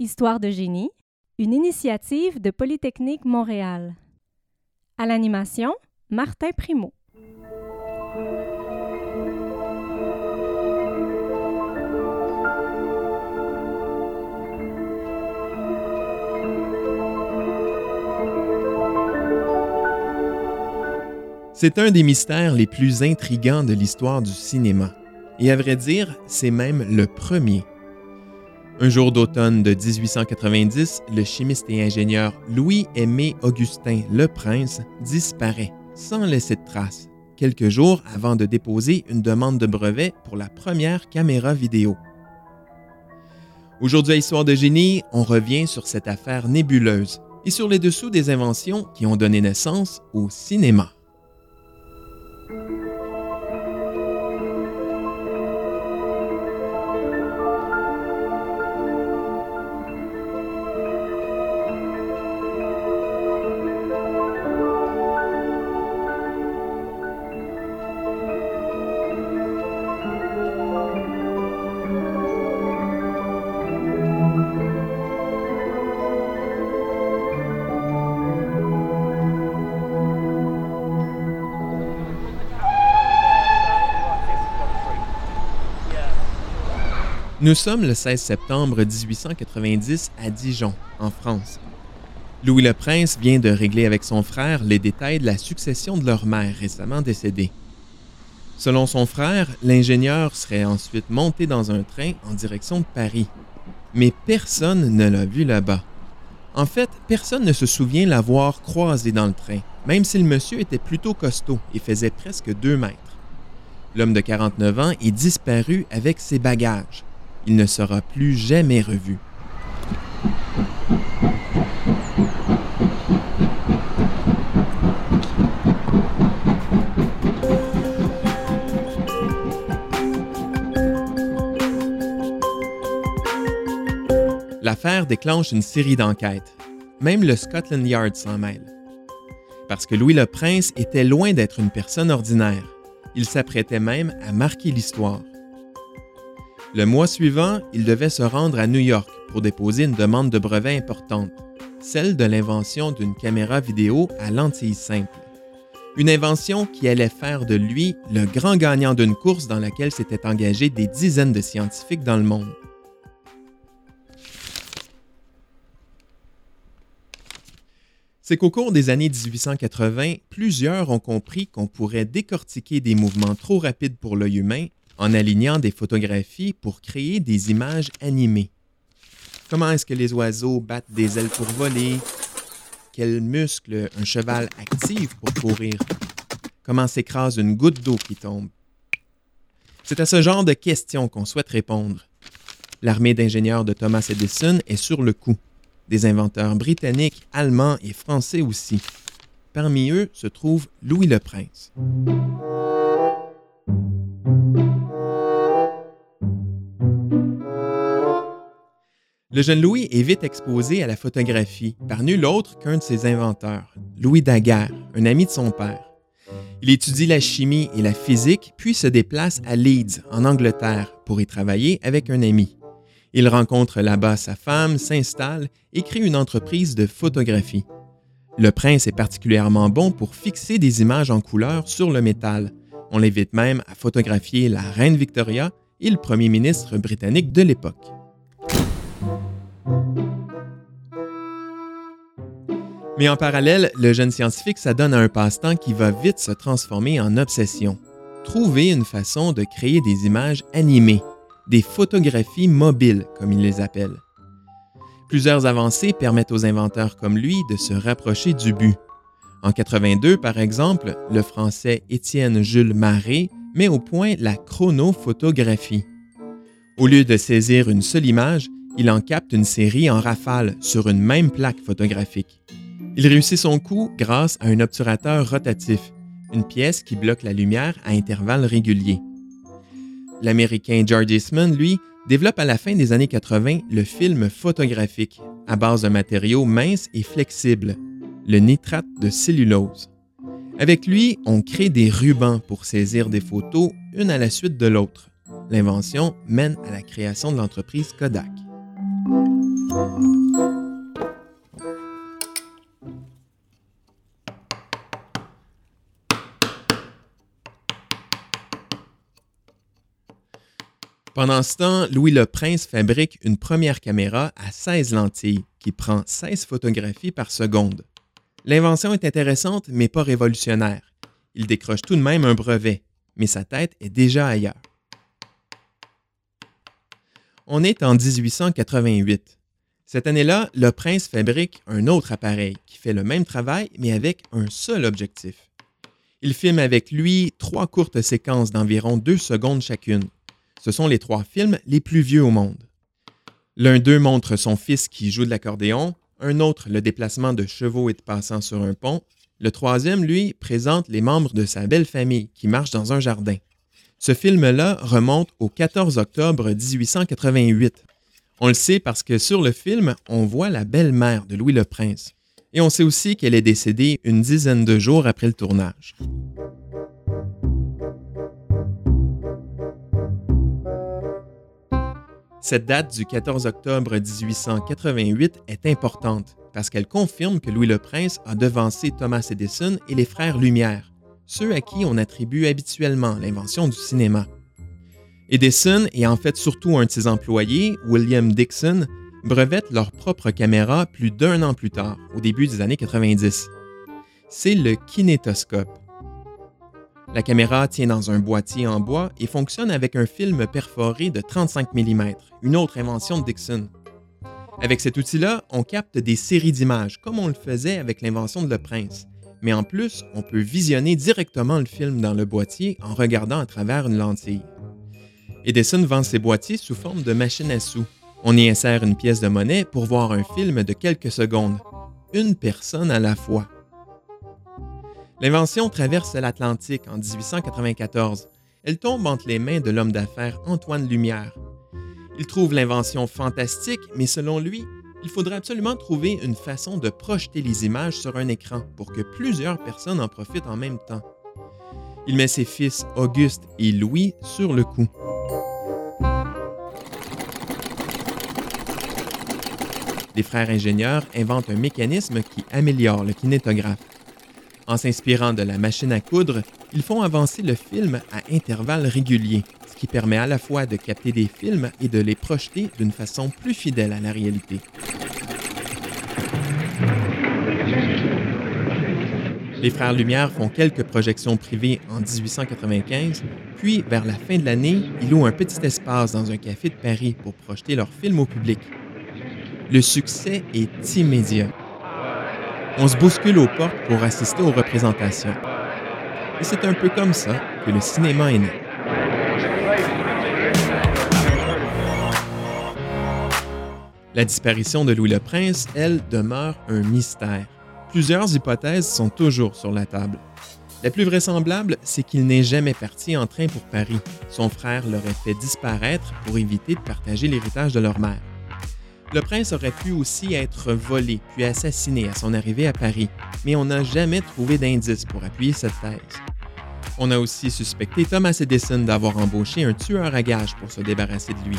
Histoire de génie, une initiative de Polytechnique Montréal. À l'animation, Martin Primo. C'est un des mystères les plus intrigants de l'histoire du cinéma. Et à vrai dire, c'est même le premier. Un jour d'automne de 1890, le chimiste et ingénieur Louis-Aimé Augustin Le Prince disparaît sans laisser de traces, quelques jours avant de déposer une demande de brevet pour la première caméra vidéo. Aujourd'hui à Histoire de génie, on revient sur cette affaire nébuleuse et sur les dessous des inventions qui ont donné naissance au cinéma. Nous sommes le 16 septembre 1890 à Dijon, en France. Louis le Prince vient de régler avec son frère les détails de la succession de leur mère récemment décédée. Selon son frère, l'ingénieur serait ensuite monté dans un train en direction de Paris. Mais personne ne l'a vu là-bas. En fait, personne ne se souvient l'avoir croisé dans le train, même si le monsieur était plutôt costaud et faisait presque deux mètres. L'homme de 49 ans est disparu avec ses bagages il ne sera plus jamais revu. L'affaire déclenche une série d'enquêtes. Même le Scotland Yard s'en mêle. Parce que Louis le Prince était loin d'être une personne ordinaire. Il s'apprêtait même à marquer l'histoire. Le mois suivant, il devait se rendre à New York pour déposer une demande de brevet importante, celle de l'invention d'une caméra vidéo à lentille simple. Une invention qui allait faire de lui le grand gagnant d'une course dans laquelle s'étaient engagés des dizaines de scientifiques dans le monde. C'est qu'au cours des années 1880, plusieurs ont compris qu'on pourrait décortiquer des mouvements trop rapides pour l'œil humain en alignant des photographies pour créer des images animées. Comment est-ce que les oiseaux battent des ailes pour voler? Quels muscles un cheval active pour courir? Comment s'écrase une goutte d'eau qui tombe? C'est à ce genre de questions qu'on souhaite répondre. L'armée d'ingénieurs de Thomas Edison est sur le coup. Des inventeurs britanniques, allemands et français aussi. Parmi eux se trouve Louis le Prince. Le jeune Louis est vite exposé à la photographie par nul autre qu'un de ses inventeurs, Louis Daguerre, un ami de son père. Il étudie la chimie et la physique, puis se déplace à Leeds, en Angleterre, pour y travailler avec un ami. Il rencontre là-bas sa femme, s'installe et crée une entreprise de photographie. Le prince est particulièrement bon pour fixer des images en couleur sur le métal. On l'invite même à photographier la reine Victoria et le premier ministre britannique de l'époque. Mais en parallèle, le jeune scientifique s'adonne à un passe-temps qui va vite se transformer en obsession. Trouver une façon de créer des images animées, des photographies mobiles, comme il les appelle. Plusieurs avancées permettent aux inventeurs comme lui de se rapprocher du but. En 82, par exemple, le Français Étienne Jules Maré met au point la chronophotographie. Au lieu de saisir une seule image, il en capte une série en rafale sur une même plaque photographique. Il réussit son coup grâce à un obturateur rotatif, une pièce qui bloque la lumière à intervalles réguliers. L'Américain George Eastman, lui, développe à la fin des années 80 le film photographique, à base de matériaux minces et flexibles, le nitrate de cellulose. Avec lui, on crée des rubans pour saisir des photos une à la suite de l'autre. L'invention mène à la création de l'entreprise Kodak. Pendant ce temps, Louis le Prince fabrique une première caméra à 16 lentilles qui prend 16 photographies par seconde. L'invention est intéressante mais pas révolutionnaire. Il décroche tout de même un brevet, mais sa tête est déjà ailleurs. On est en 1888. Cette année-là, le prince fabrique un autre appareil qui fait le même travail mais avec un seul objectif. Il filme avec lui trois courtes séquences d'environ deux secondes chacune. Ce sont les trois films les plus vieux au monde. L'un d'eux montre son fils qui joue de l'accordéon, un autre le déplacement de chevaux et de passants sur un pont, le troisième, lui, présente les membres de sa belle famille qui marchent dans un jardin. Ce film-là remonte au 14 octobre 1888. On le sait parce que sur le film, on voit la belle-mère de Louis le Prince. Et on sait aussi qu'elle est décédée une dizaine de jours après le tournage. Cette date du 14 octobre 1888 est importante parce qu'elle confirme que Louis le Prince a devancé Thomas Edison et les frères Lumière, ceux à qui on attribue habituellement l'invention du cinéma. Edison et en fait surtout un de ses employés, William Dixon, brevettent leur propre caméra plus d'un an plus tard, au début des années 90. C'est le kinétoscope. La caméra tient dans un boîtier en bois et fonctionne avec un film perforé de 35 mm, une autre invention de Dixon. Avec cet outil-là, on capte des séries d'images, comme on le faisait avec l'invention de Le Prince. Mais en plus, on peut visionner directement le film dans le boîtier en regardant à travers une lentille. Edison vend ses boîtiers sous forme de machine à sous. On y insère une pièce de monnaie pour voir un film de quelques secondes. Une personne à la fois. L'invention traverse l'Atlantique en 1894. Elle tombe entre les mains de l'homme d'affaires Antoine Lumière. Il trouve l'invention fantastique, mais selon lui, il faudrait absolument trouver une façon de projeter les images sur un écran pour que plusieurs personnes en profitent en même temps. Il met ses fils Auguste et Louis sur le coup. Les frères ingénieurs inventent un mécanisme qui améliore le kinétographe. En s'inspirant de la machine à coudre, ils font avancer le film à intervalles réguliers, ce qui permet à la fois de capter des films et de les projeter d'une façon plus fidèle à la réalité. Les Frères Lumière font quelques projections privées en 1895, puis vers la fin de l'année, ils louent un petit espace dans un café de Paris pour projeter leurs films au public. Le succès est immédiat on se bouscule aux portes pour assister aux représentations. Et c'est un peu comme ça que le cinéma est né. La disparition de Louis le Prince, elle, demeure un mystère. Plusieurs hypothèses sont toujours sur la table. La plus vraisemblable, c'est qu'il n'est jamais parti en train pour Paris. Son frère l'aurait fait disparaître pour éviter de partager l'héritage de leur mère. Le prince aurait pu aussi être volé puis assassiné à son arrivée à Paris, mais on n'a jamais trouvé d'indice pour appuyer cette thèse. On a aussi suspecté Thomas Edison d'avoir embauché un tueur à gages pour se débarrasser de lui.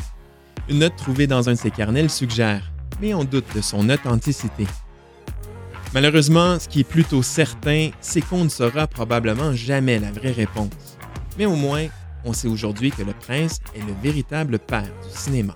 Une note trouvée dans un de ses carnets suggère, mais on doute de son authenticité. Malheureusement, ce qui est plutôt certain, c'est qu'on ne saura probablement jamais la vraie réponse. Mais au moins, on sait aujourd'hui que le prince est le véritable père du cinéma.